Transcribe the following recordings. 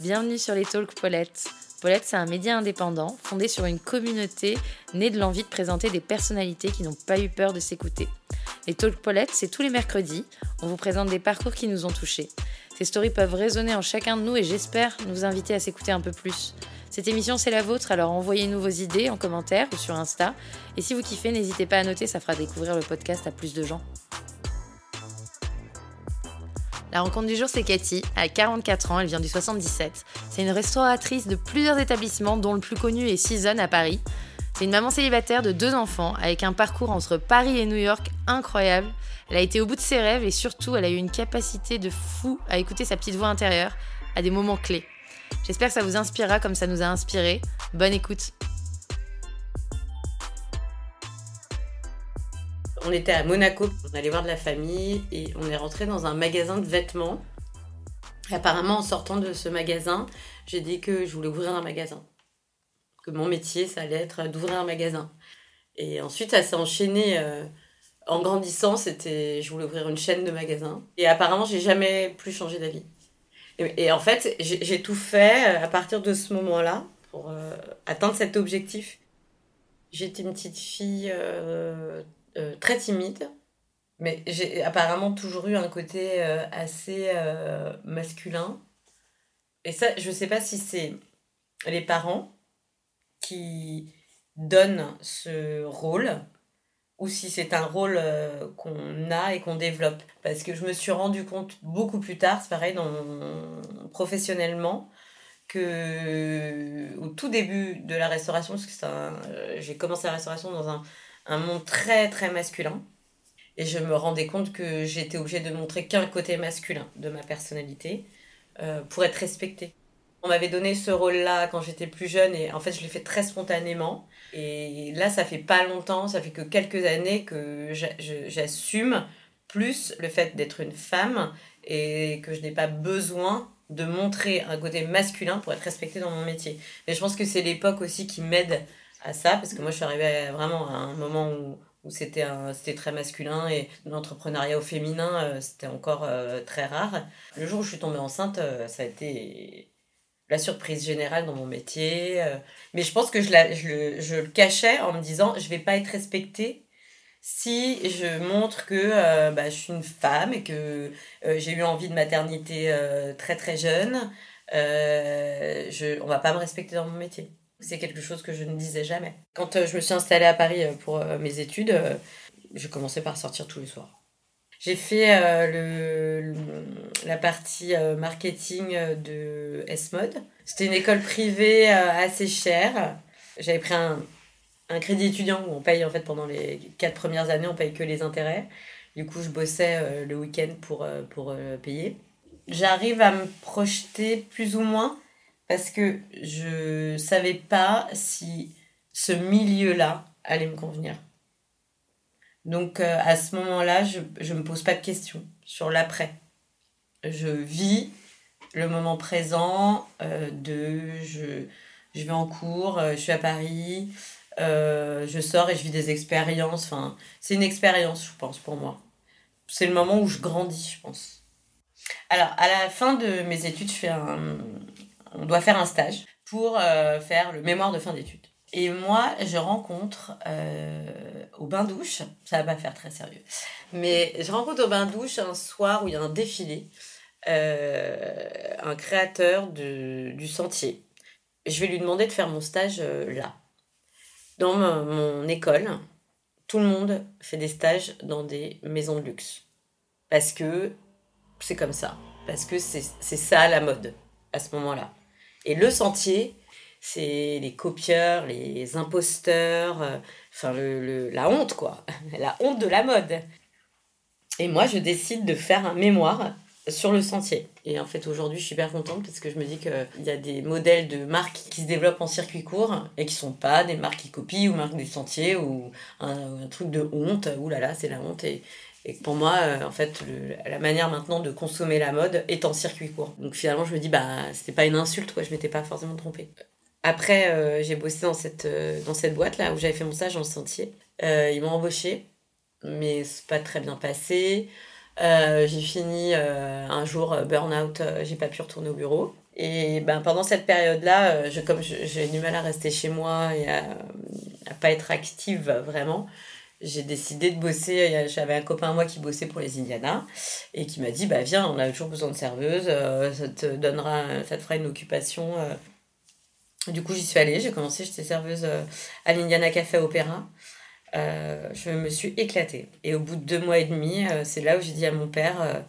Bienvenue sur les Talks Paulette. Paulette, c'est un média indépendant fondé sur une communauté née de l'envie de présenter des personnalités qui n'ont pas eu peur de s'écouter. Les Talks Paulette, c'est tous les mercredis. On vous présente des parcours qui nous ont touchés. Ces stories peuvent résonner en chacun de nous et j'espère nous inviter à s'écouter un peu plus. Cette émission, c'est la vôtre, alors envoyez-nous vos idées en commentaire ou sur Insta. Et si vous kiffez, n'hésitez pas à noter, ça fera découvrir le podcast à plus de gens. La rencontre du jour, c'est Cathy. À 44 ans, elle vient du 77. C'est une restauratrice de plusieurs établissements, dont le plus connu est Season à Paris. C'est une maman célibataire de deux enfants, avec un parcours entre Paris et New York incroyable. Elle a été au bout de ses rêves et surtout, elle a eu une capacité de fou à écouter sa petite voix intérieure à des moments clés. J'espère que ça vous inspirera comme ça nous a inspiré. Bonne écoute. On était à Monaco, on allait voir de la famille et on est rentré dans un magasin de vêtements. Apparemment, en sortant de ce magasin, j'ai dit que je voulais ouvrir un magasin. Que mon métier, ça allait être d'ouvrir un magasin. Et ensuite, ça s'est enchaîné euh, en grandissant. C'était, je voulais ouvrir une chaîne de magasins. Et apparemment, j'ai jamais plus changé d'avis. Et, en fait, j'ai tout fait euh, à partir de ce moment-là pour euh, atteindre cet objectif. J'étais une petite fille euh, très timide, mais j'ai apparemment toujours eu un côté euh, assez euh, masculin. Et ça, je sais pas si c'est les parents qui donnent ce rôle ou si c'est un rôle qu'on a et qu'on développe. Parce que je me suis rendu compte beaucoup plus tard, c'est pareil dans professionnellement, que au tout début de la restauration, parce que j'ai commencé la restauration dans un, un monde très très masculin, et je me rendais compte que j'étais obligée de montrer qu'un côté masculin de ma personnalité euh, pour être respectée. On m'avait donné ce rôle-là quand j'étais plus jeune et en fait je l'ai fait très spontanément. Et là ça fait pas longtemps, ça fait que quelques années que j'assume plus le fait d'être une femme et que je n'ai pas besoin de montrer un côté masculin pour être respectée dans mon métier. Mais je pense que c'est l'époque aussi qui m'aide à ça parce que moi je suis arrivée vraiment à un moment où où c'était très masculin et l'entrepreneuriat au féminin euh, c'était encore euh, très rare. Le jour où je suis tombée enceinte, euh, ça a été la surprise générale dans mon métier. mais je pense que je, la, je, le, je le cachais en me disant je vais pas être respectée si je montre que bah, je suis une femme et que j'ai eu envie de maternité très très jeune. Je, on va pas me respecter dans mon métier. C'est quelque chose que je ne disais jamais. Quand euh, je me suis installée à Paris euh, pour euh, mes études, je commençais par sortir tous les soirs. J'ai fait le, la partie marketing de S-Mode. C'était une école privée assez chère. J'avais pris un, un crédit étudiant où on paye en fait pendant les quatre premières années, on paye que les intérêts. Du coup, je bossais le week-end pour, pour payer. J'arrive à me projeter plus ou moins parce que je savais pas si ce milieu-là allait me convenir. Donc euh, à ce moment-là, je ne me pose pas de questions sur l'après. Je vis le moment présent euh, de je, je vais en cours, euh, je suis à Paris, je sors et je vis des expériences. Enfin, c'est une expérience, je pense, pour moi. C'est le moment où je grandis, je pense. Alors, à la fin de mes études, je fais un, on doit faire un stage pour euh, faire le mémoire de fin d'études. Et moi, je rencontre euh, au bain-douche, ça va pas faire très sérieux, mais je rencontre au bain-douche un soir où il y a un défilé, euh, un créateur du sentier. Je vais lui demander de faire mon stage là. Dans mon, mon école, tout le monde fait des stages dans des maisons de luxe. Parce que c'est comme ça. Parce que c'est ça la mode à ce moment-là. Et le sentier, c'est les copieurs, les imposteurs, euh, enfin le, la honte quoi, la honte de la mode. Et moi, je décide de faire un mémoire sur le sentier. Et en fait, aujourd'hui, je suis super contente parce que je me dis qu'il y a des modèles de marques qui se développent en circuit court et qui sont pas des marques qui copient ou marques du sentier ou un, truc de honte. Ouh là là, c'est la honte. Et pour moi, euh, en fait, la manière maintenant de consommer la mode est en circuit court. Donc finalement, je me dis, bah, c'était pas une insulte, quoi. Je m'étais pas forcément trompée. Après, euh, j'ai bossé dans cette, euh, dans cette boîte là où j'avais fait mon stage le sentier. Ils m'ont embauché, mais c'est pas très bien passé. J'ai fini un jour burn-out, j'ai pas pu retourner au bureau. Et ben, pendant cette période-là, je, comme j'ai du mal à rester chez moi et à, à pas être active vraiment, j'ai décidé de bosser. J'avais un copain moi qui bossait pour les Indiana et qui m'a dit bah viens, on a toujours besoin de serveuse, ça te donnera, ça te fera une occupation. Du coup, j'y suis allée, j'ai commencé, j'étais serveuse à l'Indiana Café Opéra. Euh, je me suis éclatée. Et au bout de deux mois et demi, euh, c'est là où j'ai dit à mon père, euh,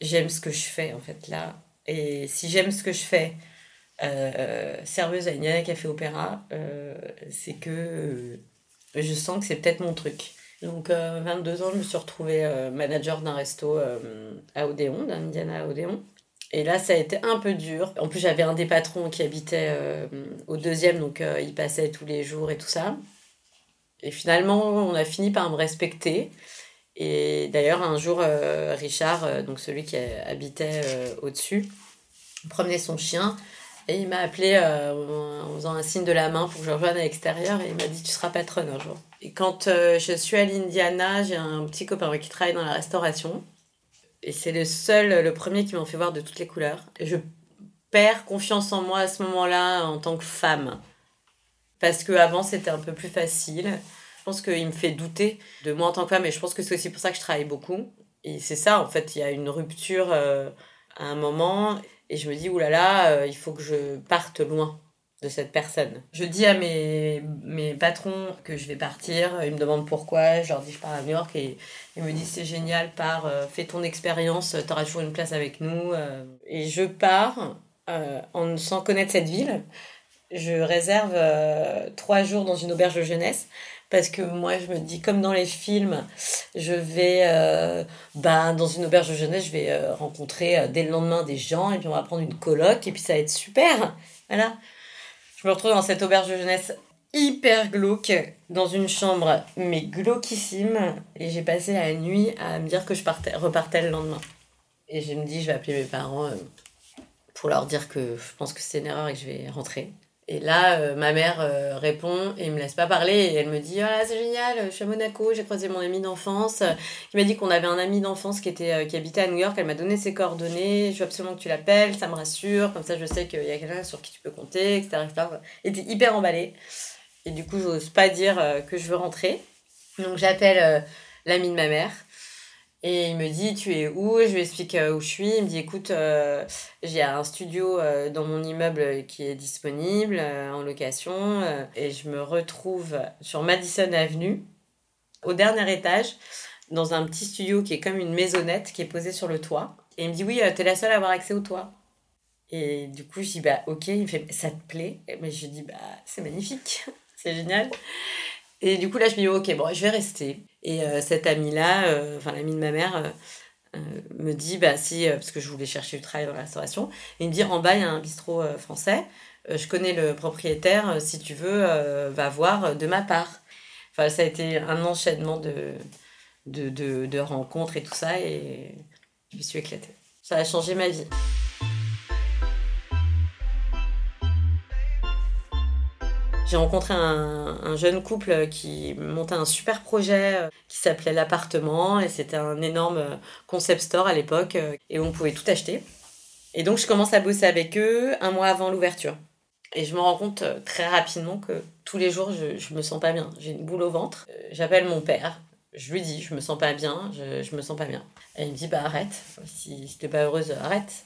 j'aime ce que je fais en fait là. Et si j'aime ce que je fais, serveuse à Indiana Café Opéra, c'est que je sens que c'est peut-être mon truc. Donc 22 ans, je me suis retrouvée manager d'un resto à Odéon, d'un Indiana à Odéon. Et là, ça a été un peu dur. En plus, j'avais un des patrons qui habitait au deuxième, donc il passait tous les jours et tout ça. Et finalement, on a fini par me respecter. Et d'ailleurs, un jour, euh, Richard, euh, donc celui qui habitait euh, au-dessus, promenait son chien et il m'a appelé en faisant un signe de la main pour que je rejoigne à l'extérieur et il m'a dit Tu seras patronne un jour. Et quand je suis à l'Indiana, j'ai un petit copain qui travaille dans la restauration. Et c'est le seul, le premier qui m'en fait voir de toutes les couleurs. Je perds confiance en moi à ce moment-là en tant que femme parce qu'avant c'était un peu plus facile. Je pense qu'il me fait douter de moi en tant que femme et je pense que c'est aussi pour ça que je travaille beaucoup. Et c'est ça, en fait, il y a une rupture euh, à un moment et je me dis, oulala, là, il faut que je parte loin de cette personne. Je dis à mes, mes patrons que je vais partir, ils me demandent pourquoi, je leur dis je pars à New York et ils me disent c'est génial, pars, euh, fais ton expérience, tu auras toujours une place avec nous. Euh. Et je pars sans connaître cette ville je réserve euh, trois jours dans une auberge de jeunesse parce que moi je me dis comme dans les films je vais euh, bah, dans une auberge de jeunesse je vais euh, rencontrer dès le lendemain des gens et puis on va prendre une coloc et puis ça va être super. Voilà. Je me retrouve dans cette auberge de jeunesse hyper glauque dans une chambre mais glauquissime et j'ai passé la nuit à me dire que je partais, repartais le lendemain. Et je me dis je vais appeler mes parents pour leur dire que je pense que c'est une erreur et que je vais rentrer et là, euh, ma mère euh, répond et me laisse pas parler. Et elle me dit Ah, c'est génial, je suis à Monaco, j'ai croisé mon ami d'enfance. qui m'a dit qu'on avait un ami d'enfance qui, euh, qui habitait à New York. Elle m'a donné ses coordonnées. Je veux absolument que tu l'appelles, ça me rassure. Comme ça, je sais qu'il y a quelqu'un sur qui tu peux compter, etc. Et était hyper emballée. Et du coup, j'ose pas dire que je veux rentrer. Donc, j'appelle l'ami de ma mère. Et il me dit, tu es où? Je lui explique euh, où je suis. Il me dit, écoute, euh, j'ai un studio euh, dans mon immeuble qui est disponible en location. et je me retrouve sur Madison Avenue, au dernier étage, dans un petit studio qui est comme une maisonnette qui est posée sur le toit. Et il me dit, oui, tu es la seule à avoir accès au toit. Et du coup, je dis, bah ok. Il me fait, ça te plaît? Mais je dis, bah c'est magnifique, c'est génial. Et du coup, là, je me dis, ok, bon, je vais rester. Et euh, cet ami-là, euh, enfin l'ami de ma mère, euh, me dit, bah si, parce que je voulais chercher du travail dans la restauration, il me dit, en bas, il y a un bistrot français, je connais le propriétaire, si tu veux, va voir de ma part. Enfin, ça a été un enchaînement de, de, de, de rencontres et tout ça, et je me suis éclatée. Ça a changé ma vie. J'ai rencontré un, un, jeune couple qui montait un super projet euh, qui s'appelait l'appartement et c'était un énorme euh, concept store à l'époque euh, et on pouvait tout acheter. Et donc je commence à bosser avec eux un mois avant l'ouverture. Et je me rends compte très rapidement que tous les jours je, je me sens pas bien. J'ai une boule au ventre. J'appelle mon père. Je lui dis je me sens pas bien, je, je me sens pas bien. Et il me dit bah arrête. Si, si t'es pas heureuse, arrête.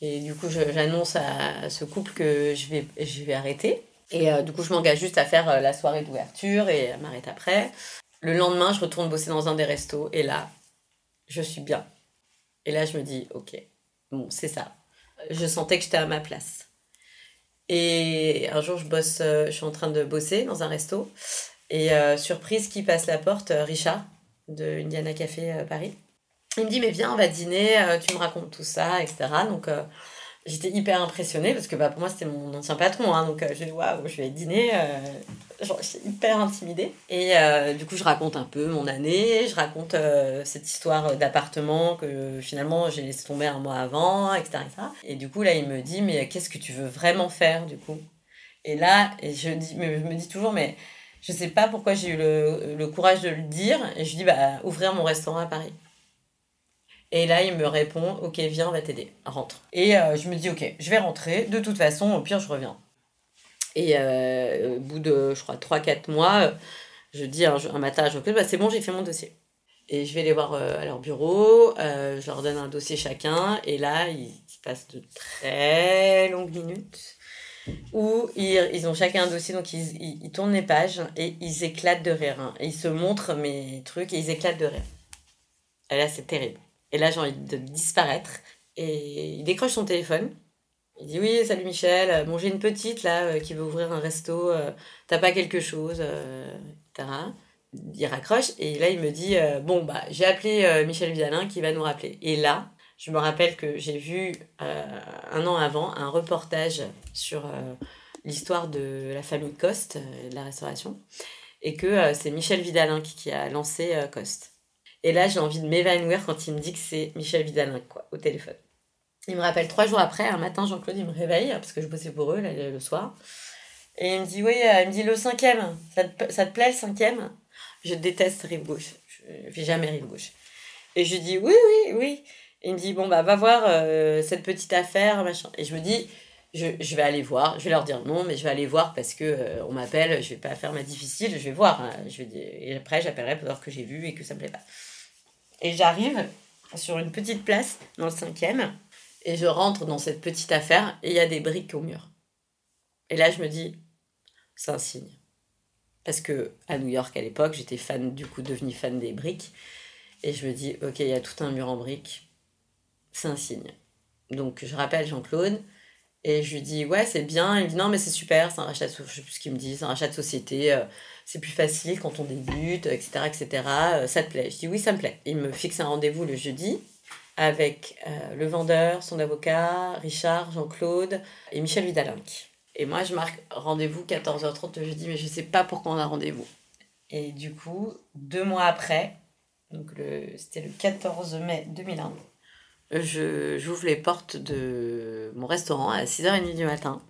Et du coup j'annonce à ce couple que je vais, je vais arrêter. Et euh, du coup, je m'engage juste à faire euh, la soirée d'ouverture et m'arrête après. Le lendemain, je retourne bosser dans un des restos et là, je suis bien. Et là, je me dis, ok, bon, c'est ça. Je sentais que j'étais à ma place. Et un jour, je bosse, euh, je suis en train de bosser dans un resto. Et surprise, qui passe la porte Richard de Indiana Café Paris. Il me dit, mais viens, on va dîner, tu me racontes tout ça, etc. Donc, j'étais hyper impressionnée parce que bah, pour moi c'était mon ancien patron hein, donc euh, je waouh je vais dîner euh, j'étais hyper intimidée. Et euh, du coup je raconte un peu mon année je raconte euh, cette histoire d'appartement que finalement j'ai laissé tomber un mois avant etc., et du coup là il me dit mais qu'est-ce que tu veux vraiment faire du coup? Et là je dis mais je me dis toujours mais je sais pas pourquoi j'ai eu le, le courage de le dire et je dis bah ouvrir mon restaurant à Paris Et là, il me répond Ok, viens, on va t'aider, rentre. Et euh, je me dis Ok, je vais rentrer, de toute façon, au pire, je reviens. Et euh, au bout de, je crois, 3-4 mois, je dis un, matin à Jean-Claude bah, C'est bon, j'ai fait mon dossier. Et je vais les voir euh, à leur bureau, je leur donne un dossier chacun, et là, il se passe de très longues minutes où ils, ils, ont chacun un dossier, donc ils, tournent les pages et ils éclatent de rire. Hein. Ils se montrent mes trucs et ils éclatent de rire. Et là, c'est terrible. Et là, j'ai envie de disparaître. Et il décroche son téléphone. Il dit Oui, salut Michel. Bon, j'ai une petite là euh, qui veut ouvrir un resto. Euh, t'as pas quelque chose euh, Il raccroche et là, il me dit Bon, bah, j'ai appelé Michel Vidalin qui va nous rappeler. Et là, je me rappelle que j'ai vu un an avant un reportage sur l'histoire de la famille Coste, de la restauration, et que c'est Michel Vidalin qui, a lancé Coste. Et là, j'ai envie de m'évanouir quand il me dit que c'est Michel Vidalin, quoi, au téléphone. Il me rappelle trois jours après, un matin, Jean-Claude, il me réveille, parce que je bossais pour eux le soir. Et il me dit, oui, il me dit le cinquième, ça te, ça te plaît le cinquième? Je déteste Rive Gauche, je fais jamais Rive Gauche. Et je dis, oui, oui, oui. Et il me dit, bon, bah, va voir euh, cette petite affaire, machin. Et je me dis, je, vais aller voir. Je vais leur dire non, mais je vais aller voir parce que euh, on m'appelle, je vais pas faire ma difficile, je vais voir. Hein. Je vais et après, j'appellerai pour voir que j'ai vu et que ça me plaît pas. Et j'arrive sur une petite place dans le cinquième et je rentre dans cette petite affaire et il y a des briques au mur. Et là, je me dis, c'est un signe. Parce que à New York à l'époque, j'étais fan, du coup, devenue fan des briques. Et je me dis, ok, il y a tout un mur en briques c'est un signe. Donc je rappelle Jean-Claude et je lui dis ouais c'est bien. Il me dit non mais c'est super, c'est un rachat de, je sais plus ce qu'il me dit, c'est un de société, euh, c'est plus facile quand on débute, etc. etc. Euh, ça te plaît Je dis oui ça me plaît. Il me fixe un rendez-vous le jeudi avec euh, le vendeur, son avocat, Richard, Jean-Claude et Michel Vidalinck. Et moi je marque rendez-vous 14h30 le jeudi mais je sais pas pourquoi on a rendez-vous. Et du coup, deux mois après, donc c'était le 14 mai 2001, j'ouvre les portes de mon restaurant à 6h30 du matin.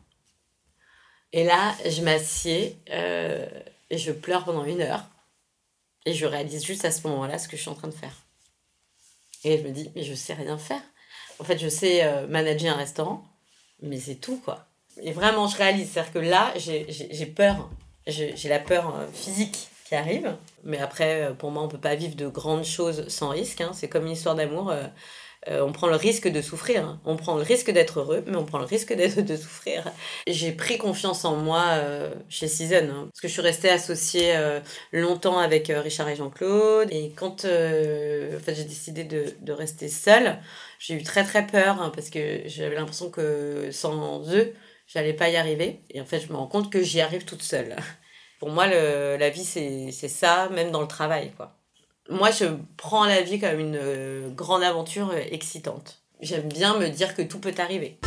Et là, je m'assieds euh, et je pleure pendant une heure. Et je réalise juste à ce moment-là ce que je suis en train de faire. Et je me dis, mais je sais rien faire. En fait, je sais euh, manager un restaurant, mais c'est tout, quoi. Et vraiment, je réalise. C'est-à-dire que là, j'ai peur. J'ai la peur euh, physique qui arrive. Mais après, pour moi, on peut pas vivre de grandes choses sans risque. Hein. C'est comme une histoire d'amour. On prend le risque de souffrir. On prend le risque d'être heureux, mais on prend le risque de souffrir. J'ai pris confiance en moi euh, chez Season, hein, parce que je suis restée associée euh, longtemps avec Richard et Jean-Claude. Et quand en fait, j'ai décidé de, rester seule, j'ai eu très très peur, hein, parce que j'avais l'impression que sans eux, j'allais pas y arriver. Et en fait, je me rends compte que j'y arrive toute seule. Pour moi, la vie, c'est ça, même dans le travail, quoi moi, je prends la vie comme une euh, grande aventure euh, excitante. J'aime bien me dire que tout peut arriver.